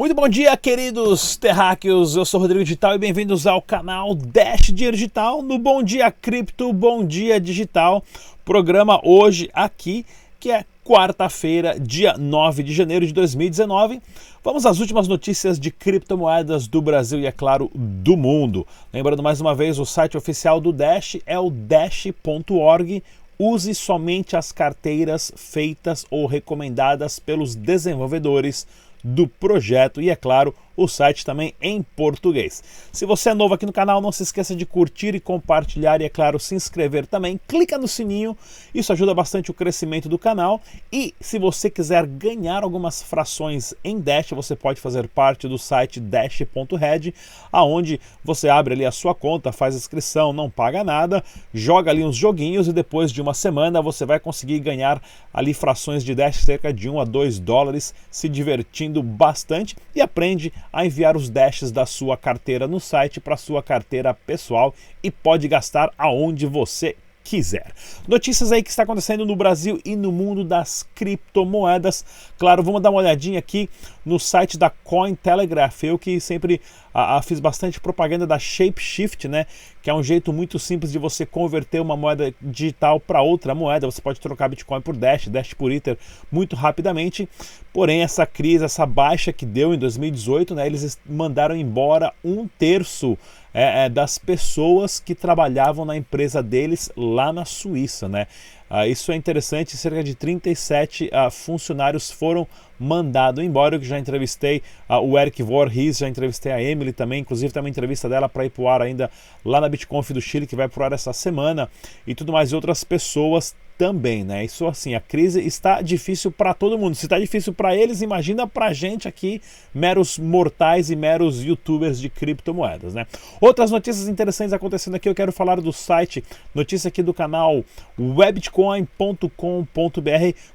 Muito bom dia, queridos terráqueos. Eu sou Rodrigo Digital e bem-vindos ao canal Dash Dinheiro Digital no Bom Dia Cripto, Bom Dia Digital. Programa hoje aqui, que é quarta-feira, dia 9 de janeiro de 2019. Vamos às últimas notícias de criptomoedas do Brasil e, é claro, do mundo. Lembrando mais uma vez, o site oficial do Dash é o dash.org. Use somente as carteiras feitas ou recomendadas pelos desenvolvedores do projeto. E, é claro, o site também em português. Se você é novo aqui no canal, não se esqueça de curtir e compartilhar e, é claro, se inscrever também. Clica no sininho, isso ajuda bastante o crescimento do canal. E se você quiser ganhar algumas frações em Dash, você pode fazer parte do site dash.red, aonde você abre ali a sua conta, faz inscrição, não paga nada, joga ali uns joguinhos e depois de uma semana você vai conseguir ganhar ali frações de Dash cerca de 1 a 2 dólares, se divertindo bastante e aprende a enviar os dashes da sua carteira no site para sua carteira pessoal e pode gastar aonde você quiser. Notícias aí que está acontecendo no Brasil e no mundo das criptomoedas. Claro, vamos dar uma olhadinha aqui no site da Cointelegraph. Eu que sempre a, a, fiz bastante propaganda da Shapeshift, né? Que é um jeito muito simples de você converter uma moeda digital para outra moeda. Você pode trocar Bitcoin por Dash, Dash por Ether muito rapidamente. Porém, essa crise, essa baixa que deu em 2018, né? Eles mandaram embora um terço é, é, das pessoas que trabalhavam na empresa deles lá na Suíça, né? Ah, isso é interessante, cerca de 37 ah, funcionários foram mandados embora. Eu já entrevistei ah, o Eric Voorhees, já entrevistei a Emily também, inclusive tem uma entrevista dela para ir para o ar ainda lá na BitConf do Chile, que vai para o ar essa semana, e tudo mais, e outras pessoas também, né? Isso assim, a crise está difícil para todo mundo. Se está difícil para eles, imagina para gente aqui, meros mortais e meros youtubers de criptomoedas, né? Outras notícias interessantes acontecendo aqui, eu quero falar do site, notícia aqui do canal webitcoin.com.br.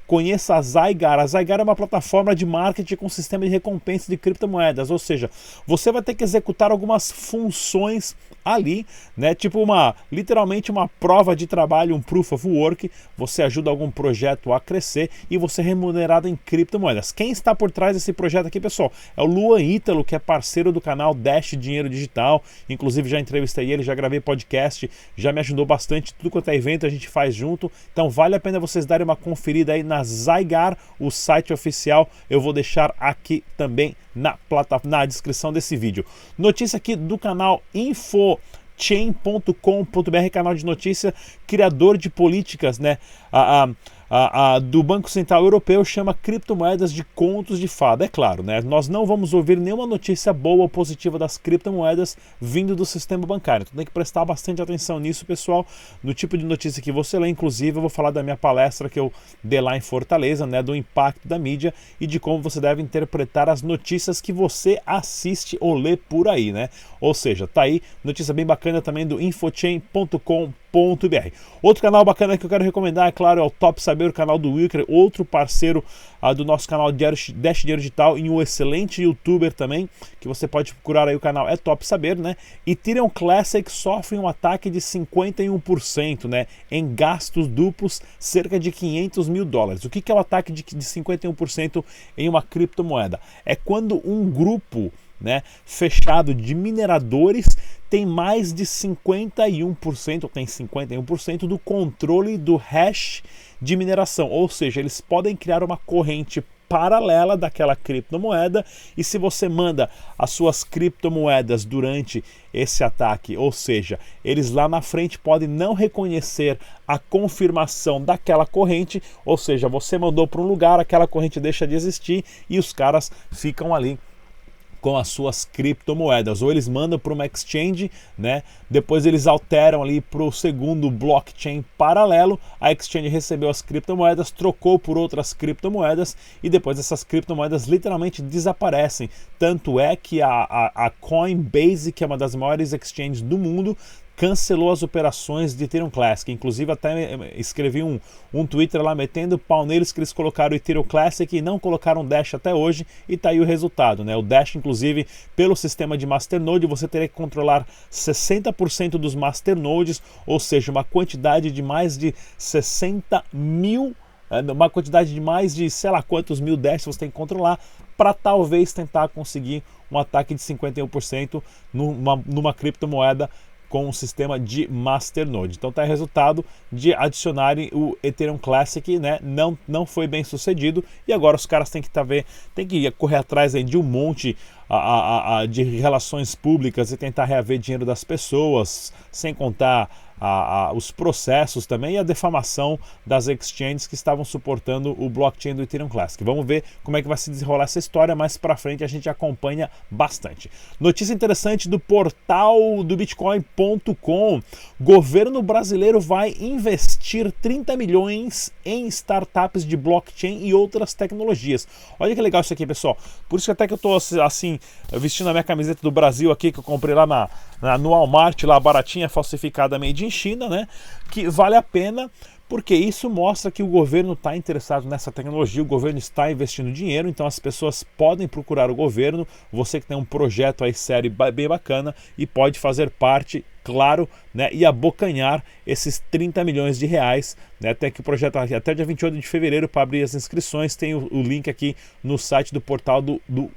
Conheça a Zygar. A Zygar é uma plataforma de marketing com sistema de recompensa de criptomoedas, ou seja, você vai ter que executar algumas funções ali, né? Tipo uma, literalmente uma prova de trabalho, um proof of work você ajuda algum projeto a crescer e você é remunerado em criptomoedas. Quem está por trás desse projeto aqui, pessoal? É o Luan Ítalo, que é parceiro do canal Dash Dinheiro Digital. Inclusive já entrevistei ele, já gravei podcast, já me ajudou bastante. Tudo quanto é evento a gente faz junto. Então vale a pena vocês darem uma conferida aí na Zygar, o site oficial. Eu vou deixar aqui também na, plataforma, na descrição desse vídeo. Notícia aqui do canal Info chain.com.br, canal de notícia, criador de políticas, né? A, a, a, a, do Banco Central Europeu chama criptomoedas de contos de fada. É claro, né? Nós não vamos ouvir nenhuma notícia boa ou positiva das criptomoedas vindo do sistema bancário. Então tem que prestar bastante atenção nisso, pessoal, no tipo de notícia que você lê. Inclusive, eu vou falar da minha palestra que eu dei lá em Fortaleza, né? Do impacto da mídia e de como você deve interpretar as notícias que você assiste ou lê por aí, né? Ou seja, tá aí notícia bem bacana também do infochain.com.br Outro canal bacana que eu quero recomendar, é claro, é o Top Saber, o canal do Wilker, outro parceiro uh, do nosso canal Dash Dinheiro Digital e um excelente youtuber também, que você pode procurar aí o canal, é Top Saber, né? Ethereum Classic sofre um ataque de 51%, né? Em gastos duplos, cerca de 500 mil dólares. O que, que é o ataque de, de 51% em uma criptomoeda? É quando um grupo né, fechado de mineradores tem mais de 51%, tem 51% do controle do hash de mineração, ou seja, eles podem criar uma corrente paralela daquela criptomoeda e se você manda as suas criptomoedas durante esse ataque, ou seja, eles lá na frente podem não reconhecer a confirmação daquela corrente, ou seja, você mandou para um lugar, aquela corrente deixa de existir e os caras ficam ali com as suas criptomoedas. Ou eles mandam para uma exchange, né? Depois eles alteram ali para o segundo blockchain paralelo. A exchange recebeu as criptomoedas, trocou por outras criptomoedas e depois essas criptomoedas literalmente desaparecem. Tanto é que a, a, a Coinbase, que é uma das maiores exchanges do mundo, cancelou as operações de Ethereum Classic. Inclusive, até escrevi um, um Twitter lá metendo pau neles que eles colocaram o Ethereum Classic e não colocaram Dash até hoje. E tá aí o resultado, né? O Dash, inclusive, pelo sistema de Masternode, você teria que controlar 60% dos Masternodes, ou seja, uma quantidade de mais de 60 mil é, uma quantidade de mais de sei lá quantos mil Dash você tem que controlar para talvez tentar conseguir um ataque de 51% numa, numa criptomoeda com um sistema de masternode. Então tá resultado de adicionarem o Ethereum Classic, né? Não, não foi bem sucedido e agora os caras têm que tá ver, tem que correr atrás aí de um monte a, a, a, de relações públicas e tentar reaver dinheiro das pessoas, sem contar a, a, os processos também e a defamação das exchanges que estavam suportando o blockchain do Ethereum Classic. Vamos ver como é que vai se desenrolar essa história, mais para frente a gente acompanha bastante. Notícia interessante do portal do bitcoin.com. Governo brasileiro vai investir 30 milhões em startups de blockchain e outras tecnologias. Olha que legal isso aqui, pessoal. Por isso que até que eu estou assim vestindo a minha camiseta do Brasil aqui que eu comprei lá na, na no Walmart, lá baratinha, falsificada, made in China, né? Que vale a pena porque isso mostra que o governo está interessado nessa tecnologia, o governo está investindo dinheiro, então as pessoas podem procurar o governo, você que tem um projeto aí sério bem bacana e pode fazer parte, claro, né, e abocanhar esses 30 milhões de reais, né, até que o projeto até dia 28 de fevereiro para abrir as inscrições, tem o, o, link aqui no site do portal do, do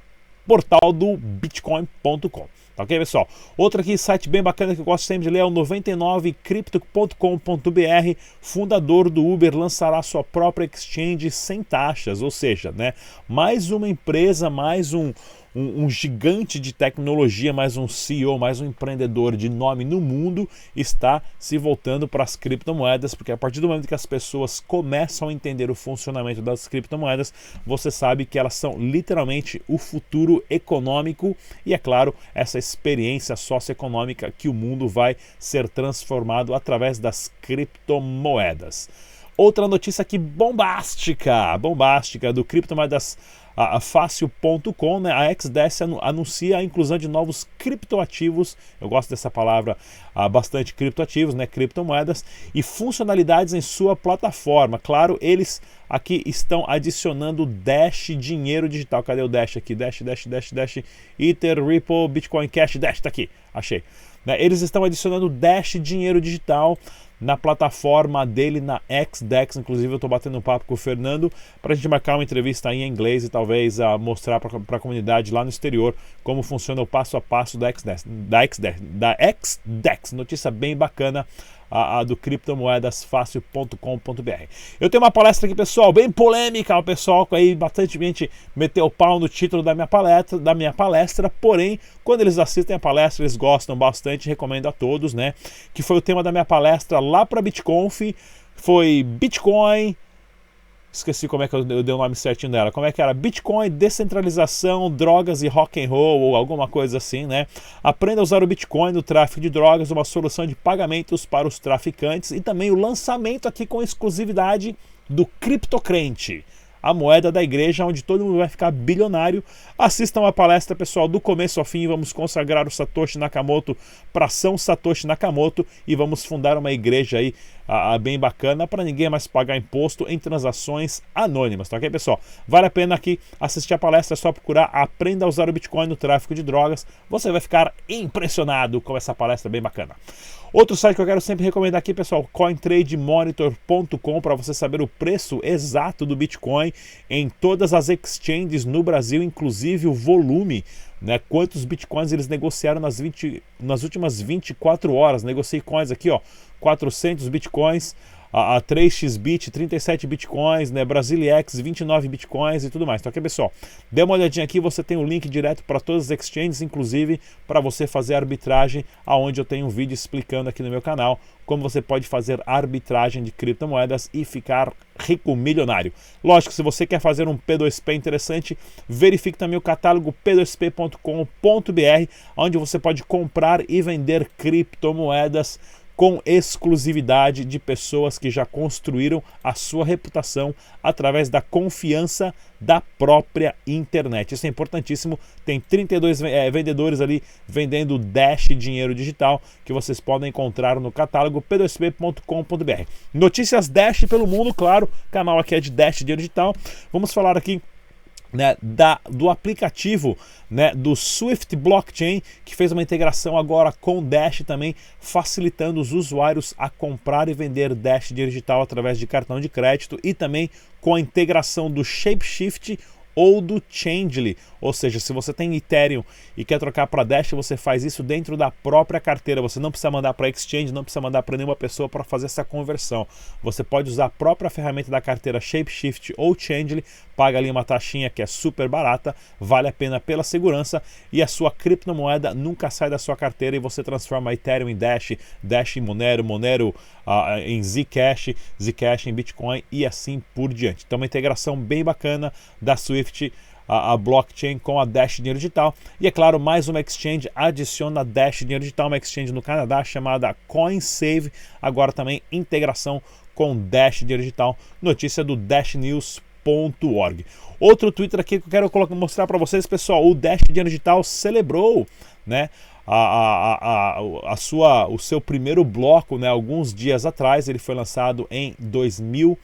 portal do bitcoin.com. Ok, pessoal? Outro aqui, site bem bacana que eu gosto sempre de ler é o 99crypto.com.br. Fundador do Uber lançará sua própria exchange sem taxas, ou seja, né, mais uma empresa, mais um, um, um, gigante de tecnologia, mais um CEO, mais um empreendedor de nome no mundo está se voltando para as criptomoedas, porque a partir do momento que as pessoas começam a entender o funcionamento das criptomoedas, você sabe que elas são literalmente o futuro econômico e, é claro, essa experiência socioeconômica que o mundo vai ser transformado através das criptomoedas. Outra notícia aqui bombástica, bombástica do criptomoedas a, fácil.com, né, a XDS anuncia a inclusão de novos criptoativos, eu gosto dessa palavra, uh, bastante criptoativos, né, criptomoedas, e funcionalidades em sua plataforma. Claro, eles aqui estão adicionando Dash dinheiro digital. Cadê o Dash aqui? Dash, Dash, Dash, Dash, Ether, Ripple, Bitcoin Cash, Dash, tá aqui, achei. Né, eles estão adicionando Dash dinheiro digital na plataforma dele na XDEX. Inclusive, eu estou batendo um papo com o Fernando para a gente marcar uma entrevista em inglês e talvez uh, mostrar para a comunidade lá no exterior como funciona o passo a passo da XDEX. Da XDEX, da XDEX. Notícia bem bacana a, a do criptomoedasfácil.com.br. Eu tenho uma palestra aqui, pessoal, bem polêmica, o pessoal aí bastante gente meteu o pau no título da minha palestra, da minha palestra, porém, quando eles assistem a palestra, eles gostam bastante, recomendo a todos, né? Que foi o tema da minha palestra lá para BitConf, foi Bitcoin Esqueci como é que eu, dei o nome certinho dela. Como é que era? Bitcoin, descentralização, drogas e rock and roll ou alguma coisa assim, né? Aprenda a usar o Bitcoin no tráfico de drogas, uma solução de pagamentos para os traficantes e também o lançamento aqui com exclusividade do Criptocrente a moeda da igreja, onde todo mundo vai ficar bilionário. Assistam a palestra, pessoal, do começo ao fim. Vamos consagrar o Satoshi Nakamoto para São Satoshi Nakamoto e vamos fundar uma igreja aí bem bacana para ninguém mais pagar imposto em transações anônimas, tá ok, pessoal? Vale a pena aqui assistir a palestra, é só procurar Aprenda a usar o Bitcoin no tráfico de drogas. Você vai ficar impressionado com essa palestra bem bacana. Outro site que eu quero sempre recomendar aqui, pessoal, cointrademonitor.com para você saber o preço exato do Bitcoin em todas as exchanges no Brasil, inclusive o volume, né? Quantos Bitcoins eles negociaram nas, 20, nas últimas 24 horas. Negociei coins aqui, ó, 400 Bitcoins a, a 3xBit, 37 bitcoins, né? Brasiliex, 29 bitcoins e tudo mais. Então aqui, pessoal, dê uma olhadinha aqui, você tem o um link direto para todas as exchanges, inclusive para você fazer arbitragem, aonde eu tenho um vídeo explicando aqui no meu canal como você pode fazer arbitragem de criptomoedas e ficar rico milionário. Lógico, se você quer fazer um P2P interessante, verifique também o catálogo p2p.com.br, onde você pode comprar e vender criptomoedas com exclusividade de pessoas que já construíram a sua reputação através da confiança da própria internet. Isso é importantíssimo. Tem 32 é, eh, vendedores ali vendendo Dash dinheiro digital que vocês podem encontrar no catálogo p2p.com.br. Notícias Dash pelo mundo, claro. canal aqui é de Dash dinheiro digital. Vamos falar aqui né, da, do aplicativo né, do Swift Blockchain, que fez uma integração agora com Dash também, facilitando os usuários a comprar e vender Dash digital através de cartão de crédito e também com a integração do Shapeshift ou do Changely, ou seja, se você tem Ethereum e quer trocar para Dash, você faz isso dentro da própria carteira. Você não precisa mandar para Exchange, não precisa mandar para nenhuma pessoa para fazer essa conversão. Você pode usar a própria ferramenta da carteira Shapeshift ou Changely, paga ali uma taxinha que é super barata, vale a pena pela segurança e a sua criptomoeda nunca sai da sua carteira e você transforma Ethereum em Dash, Dash em Monero, Monero uh, em Zcash, Zcash em Bitcoin e assim por diante. Então, uma integração bem bacana da Swift a, a, blockchain com a Dash Dinheiro Digital. E é claro, mais uma exchange adiciona Dash Dinheiro Digital, uma exchange no Canadá chamada CoinSave, agora também integração com Dash Dinheiro Digital. Notícia do dashnews.org. Outro Twitter aqui que eu quero colocar, mostrar para vocês, pessoal, o Dash Dinheiro Digital celebrou, né? A, a, a, a, sua, o seu primeiro bloco, né, alguns dias atrás, ele foi lançado em 2000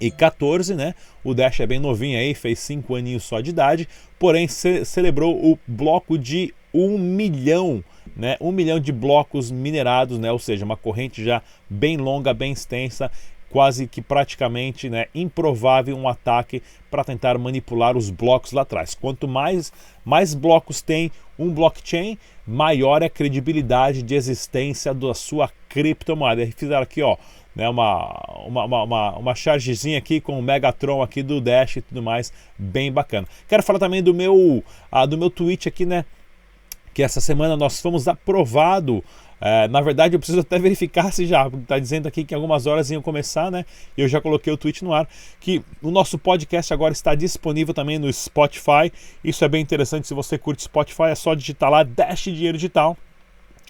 e 14, né? O Dash é bem novinho aí, fez 5 aninhos só de idade, porém ce celebrou o bloco de 1 milhão, né? 1 milhão de blocos minerados, né? Ou seja, uma corrente já bem longa, bem extensa, quase que praticamente né, improvável um ataque para tentar manipular os blocos lá atrás. Quanto mais, mais blocos tem um blockchain, maior é a credibilidade de existência da sua criptomoeda. Fizeram aqui, ó, né, uma, uma, uma, uma chargezinha aqui com o Megatron aqui do Dash e tudo mais, bem bacana. Quero falar também do meu, ah, do meu tweet aqui, né, que essa semana nós fomos aprovado é, na verdade, eu preciso até verificar se já está dizendo aqui que algumas horas iam começar, né? E eu já coloquei o tweet no ar que o nosso podcast agora está disponível também no Spotify. Isso é bem interessante. Se você curte Spotify, é só digitar lá Dash Dinheiro Digital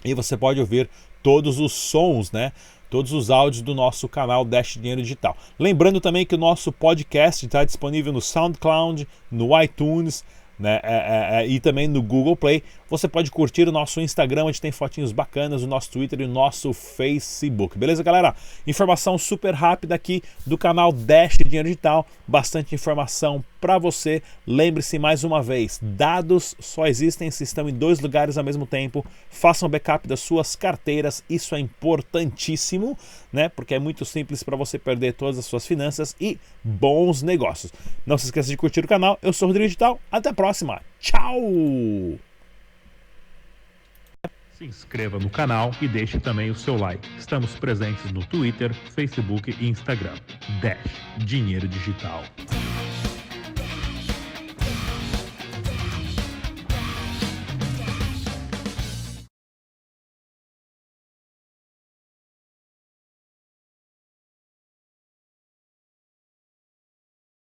e você pode ouvir todos os sons, né? todos os áudios do nosso canal Dash Dinheiro Digital. Lembrando também que o nosso podcast está disponível no SoundCloud, no iTunes, né? É, é, é, e também no Google Play. Você pode curtir o nosso Instagram, onde tem fotinhos bacanas, o nosso Twitter e o nosso Facebook. Beleza, galera? Informação super rápida aqui do canal Dash Dinheiro Digital. Bastante informação para você. Lembre-se mais uma vez: dados só existem se estão em dois lugares ao mesmo tempo. Façam backup das suas carteiras, isso é importantíssimo, né? Porque é muito simples para você perder todas as suas finanças e bons negócios. Não se esqueça de curtir o canal. Eu sou o Rodrigo Digital. Até a próxima. Tchau! Se inscreva no canal e deixe também o seu like. Estamos presentes no Twitter, Facebook e Instagram. Dash Dinheiro Digital.